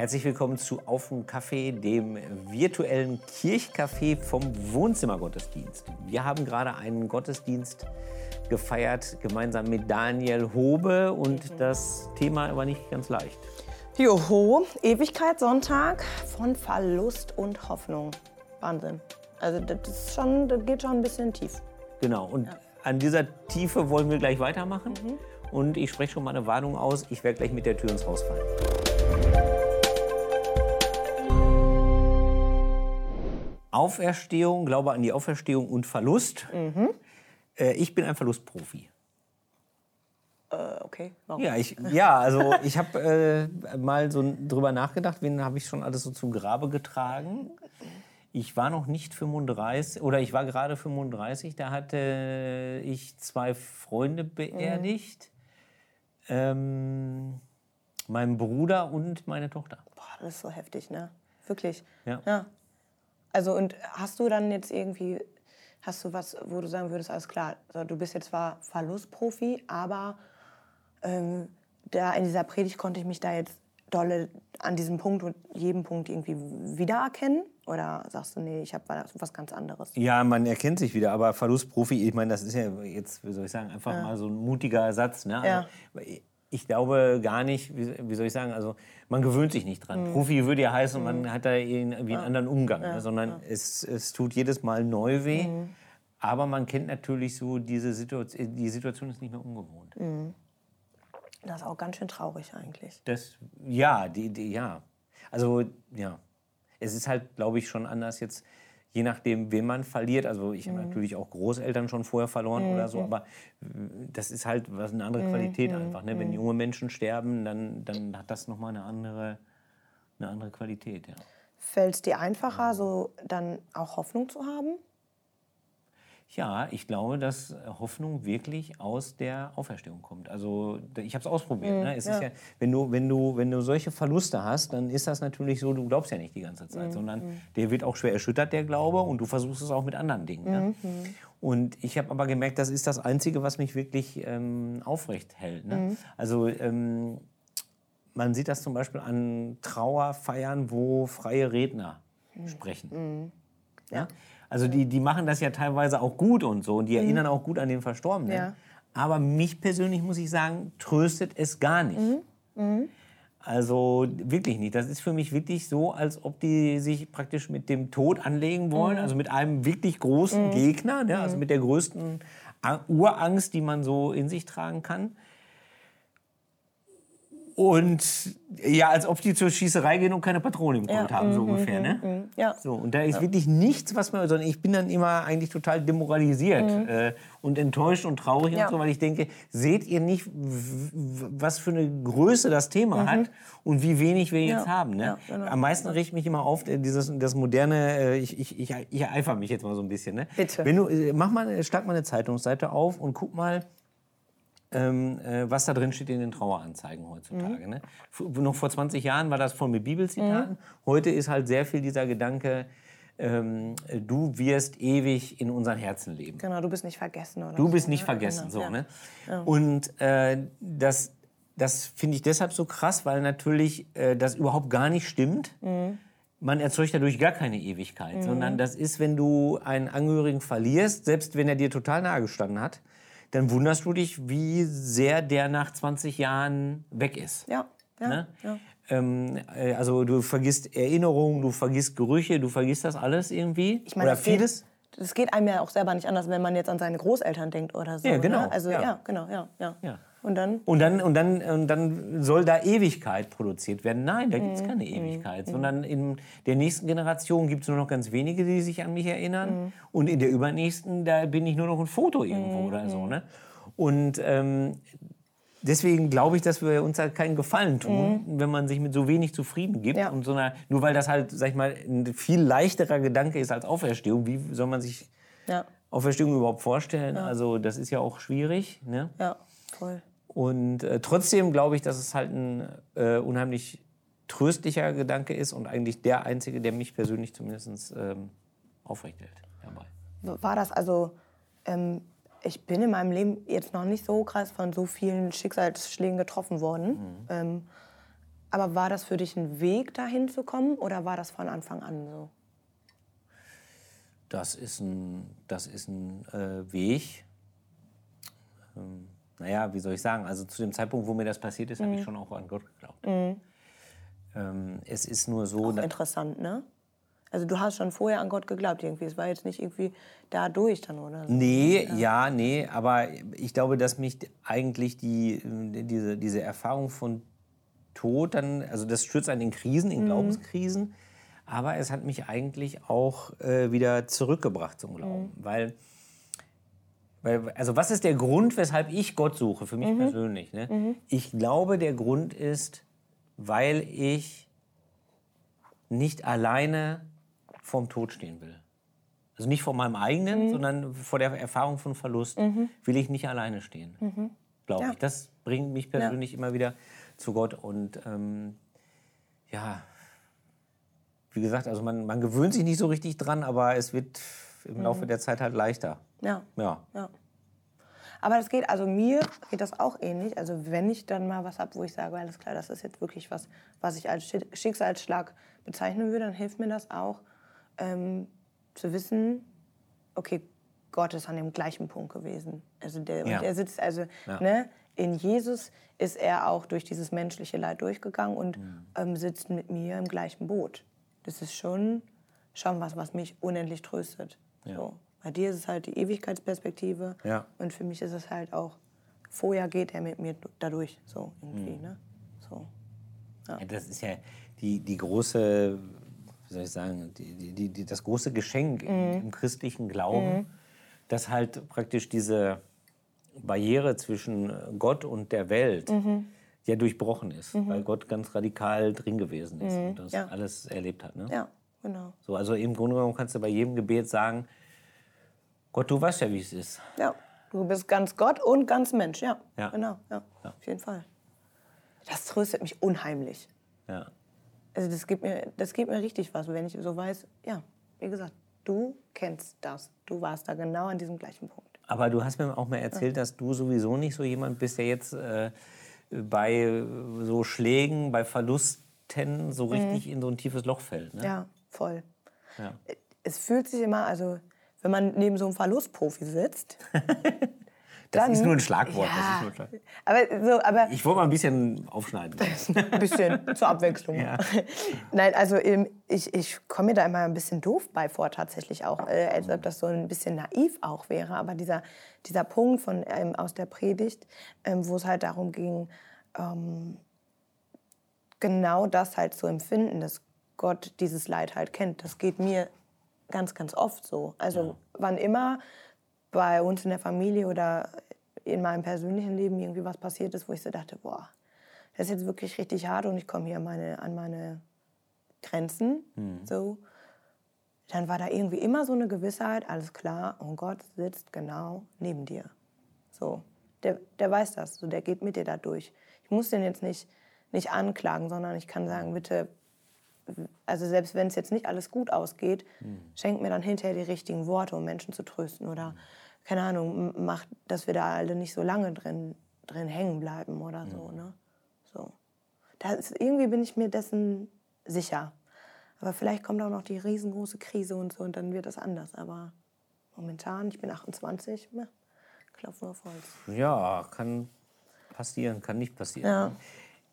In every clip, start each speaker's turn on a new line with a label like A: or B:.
A: Herzlich willkommen zu Auf dem Kaffee, dem virtuellen Kirchcafé vom Wohnzimmergottesdienst. Wir haben gerade einen Gottesdienst gefeiert, gemeinsam mit Daniel Hobe und das Thema war nicht ganz leicht.
B: Joho, Ewigkeitssonntag von Verlust und Hoffnung. Wahnsinn. Also das, ist schon, das geht schon ein bisschen tief.
A: Genau, und ja. an dieser Tiefe wollen wir gleich weitermachen. Mhm. Und ich spreche schon mal eine Warnung aus, ich werde gleich mit der Tür ins Haus fallen. Auferstehung, Glaube an die Auferstehung und Verlust. Mhm. Äh, ich bin ein Verlustprofi.
B: Äh, okay,
A: warum? Ja, ich, ja also ich habe äh, mal so drüber nachgedacht, wen habe ich schon alles so zum Grabe getragen. Ich war noch nicht 35 oder ich war gerade 35, da hatte ich zwei Freunde beerdigt. Mhm. Ähm, meinen Bruder und meine Tochter.
B: Boah, das ist so heftig, ne? Wirklich. Ja. ja. Also und hast du dann jetzt irgendwie, hast du was, wo du sagen würdest, alles klar, also du bist jetzt zwar Verlustprofi, aber ähm, da in dieser Predigt konnte ich mich da jetzt dolle an diesem Punkt und jedem Punkt irgendwie wiedererkennen? Oder sagst du, nee, ich habe was ganz anderes?
A: Ja, man erkennt sich wieder, aber Verlustprofi, ich meine, das ist ja jetzt, wie soll ich sagen, einfach ja. mal so ein mutiger Ersatz. Ne? Ja. Also, ich glaube gar nicht, wie, soll ich sagen, also man gewöhnt sich nicht dran. Mhm. Profi würde ja heißen, man mhm. hat da irgendwie einen anderen Umgang, ja. ne? sondern ja. es, es tut jedes Mal neu weh. Mhm. Aber man kennt natürlich so diese Situation, die Situation ist nicht mehr ungewohnt. Mhm.
B: Das ist auch ganz schön traurig eigentlich.
A: Das, ja, die, die, ja. Also, ja. Es ist halt, glaube ich, schon anders jetzt je nachdem, wen man verliert. Also ich mhm. habe natürlich auch Großeltern schon vorher verloren mhm. oder so, aber äh, das ist halt was eine andere mhm. Qualität mhm. einfach. Ne? Wenn mhm. junge Menschen sterben, dann, dann hat das nochmal eine andere, eine andere Qualität. Ja.
B: Fällt es dir einfacher, so dann auch Hoffnung zu haben?
A: Ja, ich glaube, dass Hoffnung wirklich aus der Auferstehung kommt. Also ich habe es ausprobiert. Mhm, ne? es ja. Ist ja, wenn, du, wenn, du, wenn du solche Verluste hast, dann ist das natürlich so, du glaubst ja nicht die ganze Zeit, mhm. sondern mhm. der wird auch schwer erschüttert, der Glaube, und du versuchst es auch mit anderen Dingen. Mhm. Ne? Und ich habe aber gemerkt, das ist das Einzige, was mich wirklich ähm, aufrecht hält. Ne? Mhm. Also ähm, man sieht das zum Beispiel an Trauerfeiern, wo freie Redner mhm. sprechen. Ja? Also die, die machen das ja teilweise auch gut und so und die mhm. erinnern auch gut an den Verstorbenen. Ja. Aber mich persönlich, muss ich sagen, tröstet es gar nicht. Mhm. Mhm. Also wirklich nicht. Das ist für mich wirklich so, als ob die sich praktisch mit dem Tod anlegen wollen, mhm. also mit einem wirklich großen mhm. Gegner, ne? also mhm. mit der größten Urangst, die man so in sich tragen kann. Und ja, als ob die zur Schießerei gehen und keine Patrone im Colt ja. haben, so mhm, ungefähr. Ne? Mhm, ja. So, und da ist ja. wirklich nichts, was man, sondern ich bin dann immer eigentlich total demoralisiert mhm. äh, und enttäuscht und traurig ja. und so, weil ich denke, seht ihr nicht, was für eine Größe das Thema mhm. hat und wie wenig wir jetzt haben. Ne? Genau. Am meisten riecht mich immer auf, äh, dieses, das moderne, äh, ich, ich, ich, ich eifere mich jetzt mal so ein bisschen. Ne?
B: Bitte.
A: Wenn du, äh, mach mal, schlag mal eine Zeitungsseite auf und guck mal, ähm, äh, was da drin steht in den Traueranzeigen heutzutage. Mhm. Ne? Noch vor 20 Jahren war das voll mit Bibelzitaten. Mhm. Heute ist halt sehr viel dieser Gedanke, ähm, du wirst ewig in unseren Herzen leben.
B: Genau, du bist nicht vergessen. Oder
A: du bist so, nicht ne? vergessen, genau. so. Ja. Ne? Ja. Und äh, das, das finde ich deshalb so krass, weil natürlich äh, das überhaupt gar nicht stimmt. Mhm. Man erzeugt dadurch gar keine Ewigkeit, mhm. sondern das ist, wenn du einen Angehörigen verlierst, selbst wenn er dir total nahe gestanden hat, dann wunderst du dich, wie sehr der nach 20 Jahren weg ist.
B: Ja, ja. Ne? ja.
A: Ähm, äh, also du vergisst Erinnerungen, du vergisst Gerüche, du vergisst das alles irgendwie.
B: Ich meine, oder vieles. Das geht einem ja auch selber nicht anders, wenn man jetzt an seine Großeltern denkt oder so.
A: Ja, genau.
B: Ne? Also ja. ja, genau, ja, ja. ja.
A: Und dann? Und dann, und dann, und dann soll da Ewigkeit produziert werden. Nein, da gibt es mhm. keine mhm. Ewigkeit, mhm. sondern in der nächsten Generation gibt es nur noch ganz wenige, die sich an mich erinnern. Mhm. Und in der übernächsten, da bin ich nur noch ein Foto irgendwo mhm. oder so. Ne? Und ähm, deswegen glaube ich, dass wir uns halt keinen Gefallen tun, mhm. wenn man sich mit so wenig zufrieden gibt. Ja. Und so einer, nur weil das halt, sag ich mal, ein viel leichterer Gedanke ist als Auferstehung. Wie soll man sich ja. Auferstehung überhaupt vorstellen? Ja. Also das ist ja auch schwierig. Ne?
B: Ja, voll.
A: Und äh, trotzdem glaube ich, dass es halt ein äh, unheimlich tröstlicher Gedanke ist und eigentlich der einzige, der mich persönlich zumindest ähm, aufrecht hält dabei.
B: War das also, ähm, ich bin in meinem Leben jetzt noch nicht so krass von so vielen Schicksalsschlägen getroffen worden. Mhm. Ähm, Aber war das für dich ein Weg, dahin zu kommen oder war das von Anfang an so?
A: Das ist ein, das ist ein äh, Weg. Ähm, naja, wie soll ich sagen? Also zu dem Zeitpunkt, wo mir das passiert ist, mhm. habe ich schon auch an Gott geglaubt. Mhm. Ähm, es ist nur so.
B: Interessant, ne? Also du hast schon vorher an Gott geglaubt irgendwie. Es war jetzt nicht irgendwie dadurch dann, oder?
A: So. Nee, ja. ja, nee. Aber ich glaube, dass mich eigentlich die, diese, diese Erfahrung von Tod dann, also das stürzt einen in Krisen, in mhm. Glaubenskrisen. Aber es hat mich eigentlich auch äh, wieder zurückgebracht zum Glauben. Mhm. Weil, also was ist der Grund, weshalb ich Gott suche, für mich mhm. persönlich? Ne? Mhm. Ich glaube, der Grund ist, weil ich nicht alleine vorm Tod stehen will. Also nicht vor meinem eigenen, mhm. sondern vor der Erfahrung von Verlust mhm. will ich nicht alleine stehen. Mhm. Glaube ja. ich. Das bringt mich persönlich ja. immer wieder zu Gott. Und ähm, ja, wie gesagt, also man, man gewöhnt sich nicht so richtig dran, aber es wird im Laufe mhm. der Zeit halt leichter.
B: Ja. ja. ja. Aber es geht, also mir geht das auch ähnlich. Also wenn ich dann mal was habe, wo ich sage, alles klar, das ist jetzt wirklich was, was ich als Schicksalsschlag bezeichnen würde, dann hilft mir das auch, ähm, zu wissen, okay, Gott ist an dem gleichen Punkt gewesen. Also der, ja. der sitzt, also ja. ne, in Jesus ist er auch durch dieses menschliche Leid durchgegangen und mhm. ähm, sitzt mit mir im gleichen Boot. Das ist schon, schon was, was mich unendlich tröstet. Ja. So. Bei dir ist es halt die Ewigkeitsperspektive und für mich ist es halt auch, vorher geht er mit mir dadurch, so irgendwie. Mhm. Ne? So.
A: das ist ja die, die große wie soll ich sagen, die, die, die, das große Geschenk mhm. im, christlichen Glauben, mhm. dass halt praktisch diese Barriere zwischen Gott und der Welt mhm. ja durchbrochen ist, mhm. weil Gott ganz radikal drin gewesen ist mhm. und das ja. alles erlebt hat. Ne?
B: Ja, genau.
A: So, also im Grunde genommen kannst du bei jedem Gebet sagen, Gott, du weißt ja, wie es ist.
B: Ja, du bist ganz Gott und ganz Mensch, ja. ja. Genau, ja. ja. Auf jeden Fall. Das tröstet mich unheimlich.
A: Ja
B: also das gibt mir, das gibt mir richtig was, wenn ich so weiß, ja, wie gesagt, du kennst das, du warst da genau an diesem gleichen Punkt.
A: Aber du hast mir auch mal erzählt, dass du sowieso nicht so jemand bist, der jetzt äh, bei so Schlägen, bei Verlusten so mhm. richtig mhm. in so ein tiefes Loch fällt. Ne?
B: Ja, voll. Ja. Es fühlt sich immer, also wenn man neben so einem Verlustprofi sitzt,
A: Das dann, ist nur ein Schlagwort. Ja, ein Schlagwort.
B: Aber so, aber
A: ich wollte mal ein bisschen aufschneiden.
B: ein bisschen zur Abwechslung. Ja. Nein, also ähm, ich, ich komme mir da immer ein bisschen doof bei vor, tatsächlich auch, äh, als ob das so ein bisschen naiv auch wäre. Aber dieser, dieser Punkt von, ähm, aus der Predigt, ähm, wo es halt darum ging, ähm, genau das halt zu empfinden, dass Gott dieses Leid halt kennt, das geht mir ganz, ganz oft so. Also ja. wann immer bei uns in der Familie oder in meinem persönlichen Leben irgendwie was passiert ist, wo ich so dachte, boah, das ist jetzt wirklich richtig hart und ich komme hier meine, an meine Grenzen. Mhm. So. Dann war da irgendwie immer so eine Gewissheit, alles klar, und Gott sitzt genau neben dir. So. Der, der weiß das, so, der geht mit dir da durch. Ich muss den jetzt nicht, nicht anklagen, sondern ich kann sagen, bitte, also selbst wenn es jetzt nicht alles gut ausgeht, mhm. schenk mir dann hinterher die richtigen Worte, um Menschen zu trösten oder keine Ahnung, macht, dass wir da alle nicht so lange drin, drin hängen bleiben oder so. Mhm. Ne? so. Das, irgendwie bin ich mir dessen sicher. Aber vielleicht kommt auch noch die riesengroße Krise und so und dann wird das anders. Aber momentan, ich bin 28, ne? klopfen auf Holz.
A: Ja, kann passieren, kann nicht passieren. Ja.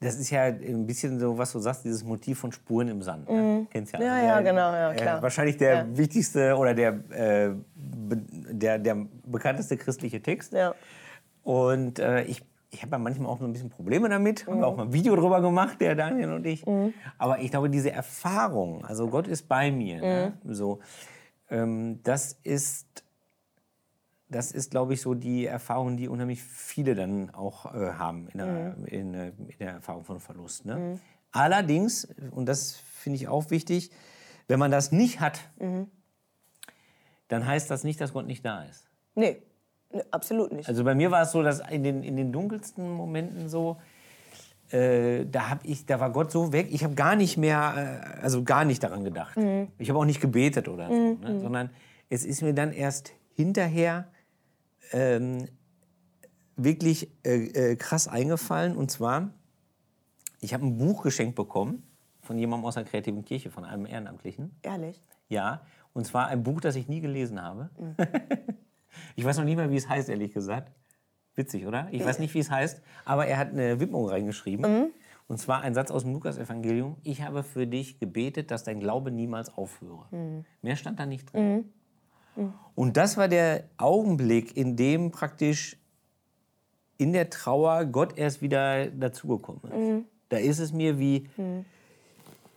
A: Das ist ja ein bisschen so, was du sagst, dieses Motiv von Spuren im Sand.
B: Mhm. Kennst ja, ja, ja, genau, ja, klar.
A: Äh, wahrscheinlich der ja. wichtigste oder der, äh, der, der bekannteste christliche Text.
B: Ja.
A: Und äh, ich, ich habe ja manchmal auch so ein bisschen Probleme damit. Mhm. Haben wir auch mal ein Video drüber gemacht, der Daniel und ich. Mhm. Aber ich glaube, diese Erfahrung, also Gott ist bei mir, ne? Mhm. so, ähm, das ist das ist, glaube ich, so die Erfahrung, die unheimlich viele dann auch äh, haben in der, mhm. in, äh, in der, Erfahrung von Verlust. Ne? Mhm. Allerdings, und das finde ich auch wichtig, wenn man das nicht hat, mhm. dann heißt das nicht, dass Gott nicht da ist.
B: Nee, nee absolut nicht.
A: Also bei mir war es so, dass in den, in den dunkelsten Momenten so, äh, da, hab ich, da war Gott so weg, ich habe gar nicht mehr, äh, also gar nicht daran gedacht. Mhm. Ich habe auch nicht gebetet oder so, mhm. ne? sondern es ist mir dann erst hinterher ähm, wirklich äh, äh, krass eingefallen. Und zwar, ich habe ein Buch geschenkt bekommen von jemandem aus der kreativen Kirche, von einem Ehrenamtlichen.
B: Ehrlich?
A: Ja, und zwar ein Buch, das ich nie gelesen habe. Mhm. ich weiß noch nicht mal, wie es heißt, ehrlich gesagt. Witzig, oder? Ich weiß nicht, wie es heißt, aber er hat eine Widmung reingeschrieben. Mhm. Und zwar ein Satz aus dem Lukas-Evangelium. Ich habe für dich gebetet, dass dein Glaube niemals aufhöre. Mhm. Mehr stand da nicht drin. Mhm. Und das war der Augenblick, in dem praktisch in der Trauer Gott erst wieder dazugekommen ist. Mhm. Da ist es mir wie, mhm.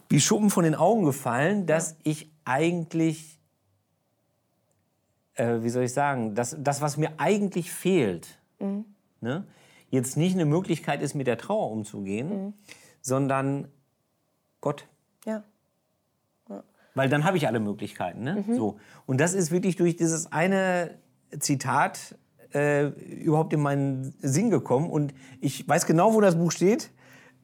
A: wie Schuppen von den Augen gefallen, dass ja. ich eigentlich, äh, wie soll ich sagen, das, das, was mir eigentlich fehlt, mhm. ne, jetzt nicht eine Möglichkeit ist, mit der Trauer umzugehen, mhm. sondern Gott. Ja. Weil dann habe ich alle Möglichkeiten. Ne? Mhm. So. Und das ist wirklich durch dieses eine Zitat äh, überhaupt in meinen Sinn gekommen. Und ich weiß genau, wo das Buch steht.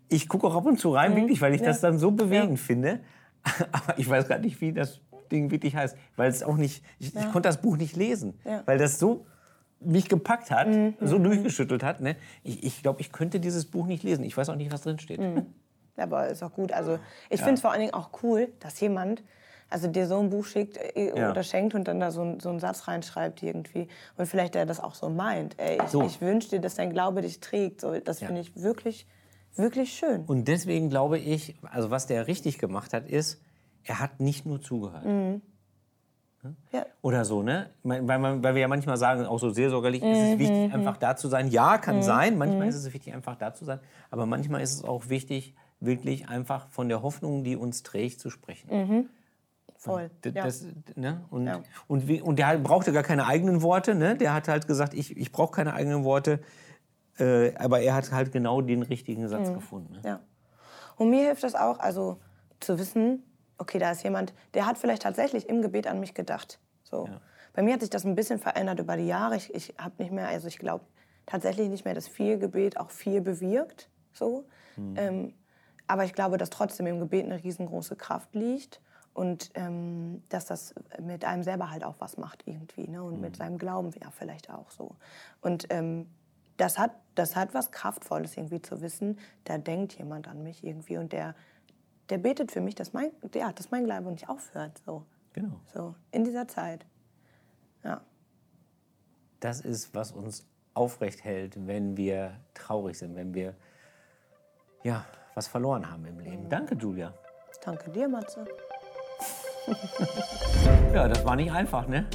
A: Ich gucke auch ab und zu rein, mhm. wirklich, weil ich ja. das dann so bewegend ja. finde. Aber ich weiß gar nicht, wie das Ding wirklich heißt. Weil es auch nicht, ich, ja. ich konnte das Buch nicht lesen. Weil das so mich gepackt hat, mhm. so durchgeschüttelt hat. Ne? Ich, ich glaube, ich könnte dieses Buch nicht lesen. Ich weiß auch nicht, was drin steht. Mhm.
B: Aber ist auch gut. Also ich finde es vor allen Dingen auch cool, dass jemand also dir so ein Buch schickt äh, ja. oder schenkt und dann da so, so einen Satz reinschreibt irgendwie. Und vielleicht der das auch so meint. Ey, ich, so. ich wünsche dir, dass dein Glaube dich trägt. So, das ja. finde ich wirklich, wirklich schön.
A: Und deswegen glaube ich, also was der richtig gemacht hat, ist, er hat nicht nur zugehört. Mhm. Ja. Oder so, ne? Weil, man, weil wir ja manchmal sagen, auch so seelsorgerlich mhm. ist es mhm, wichtig, mhm. einfach da zu sein. Ja, kann mhm. sein. Manchmal mhm. ist es wichtig, einfach da zu sein. Aber manchmal ist es auch wichtig, wirklich einfach von der Hoffnung, die uns trägt, zu sprechen.
B: Mhm. Voll.
A: Das, ja. ne? und, ja. und, wie, und der brauchte gar keine eigenen Worte. Ne? Der hat halt gesagt, ich, ich brauche keine eigenen Worte. Äh, aber er hat halt genau den richtigen Satz gefunden. Ne?
B: Ja. Und mir hilft das auch, also zu wissen, okay, da ist jemand, der hat vielleicht tatsächlich im Gebet an mich gedacht. So. Ja. Bei mir hat sich das ein bisschen verändert über die Jahre. Ich, ich habe nicht mehr, also ich glaube tatsächlich nicht mehr, dass viel Gebet auch viel bewirkt. So. Mhm. Ähm, aber ich glaube, dass trotzdem im Gebet eine riesengroße Kraft liegt und ähm, dass das mit einem selber halt auch was macht irgendwie ne? und mhm. mit seinem Glauben ja vielleicht auch so. Und ähm, das, hat, das hat was Kraftvolles irgendwie zu wissen, da denkt jemand an mich irgendwie und der der betet für mich, dass mein, ja, dass mein Glaube nicht aufhört. So.
A: Genau.
B: So, in dieser Zeit. Ja.
A: Das ist, was uns aufrecht hält, wenn wir traurig sind, wenn wir ja, was verloren haben im Leben. Mhm. Danke, Julia.
B: Danke dir, Matze.
A: ja, das war nicht einfach, ne?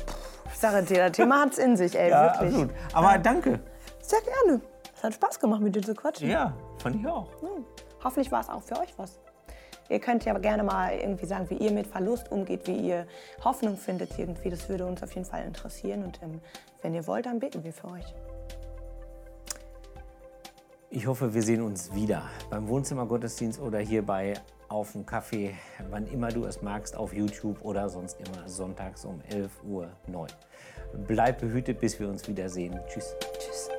B: Ich sage dir, das Thema hat es in sich, ey, ja, wirklich. Absolut.
A: Aber ja. danke.
B: Sehr gerne. Es hat Spaß gemacht, mit dir zu quatschen.
A: Ja, fand ich auch.
B: Hm. Hoffentlich war es auch für euch was. Ihr könnt ja gerne mal irgendwie sagen, wie ihr mit Verlust umgeht, wie ihr Hoffnung findet irgendwie. Das würde uns auf jeden Fall interessieren. Und ähm, wenn ihr wollt, dann beten wir für euch.
A: Ich hoffe, wir sehen uns wieder beim Wohnzimmergottesdienst oder hier bei Auf dem Kaffee, wann immer du es magst, auf YouTube oder sonst immer sonntags um 11 Uhr neu. Bleib behütet, bis wir uns wiedersehen. Tschüss.
B: Tschüss.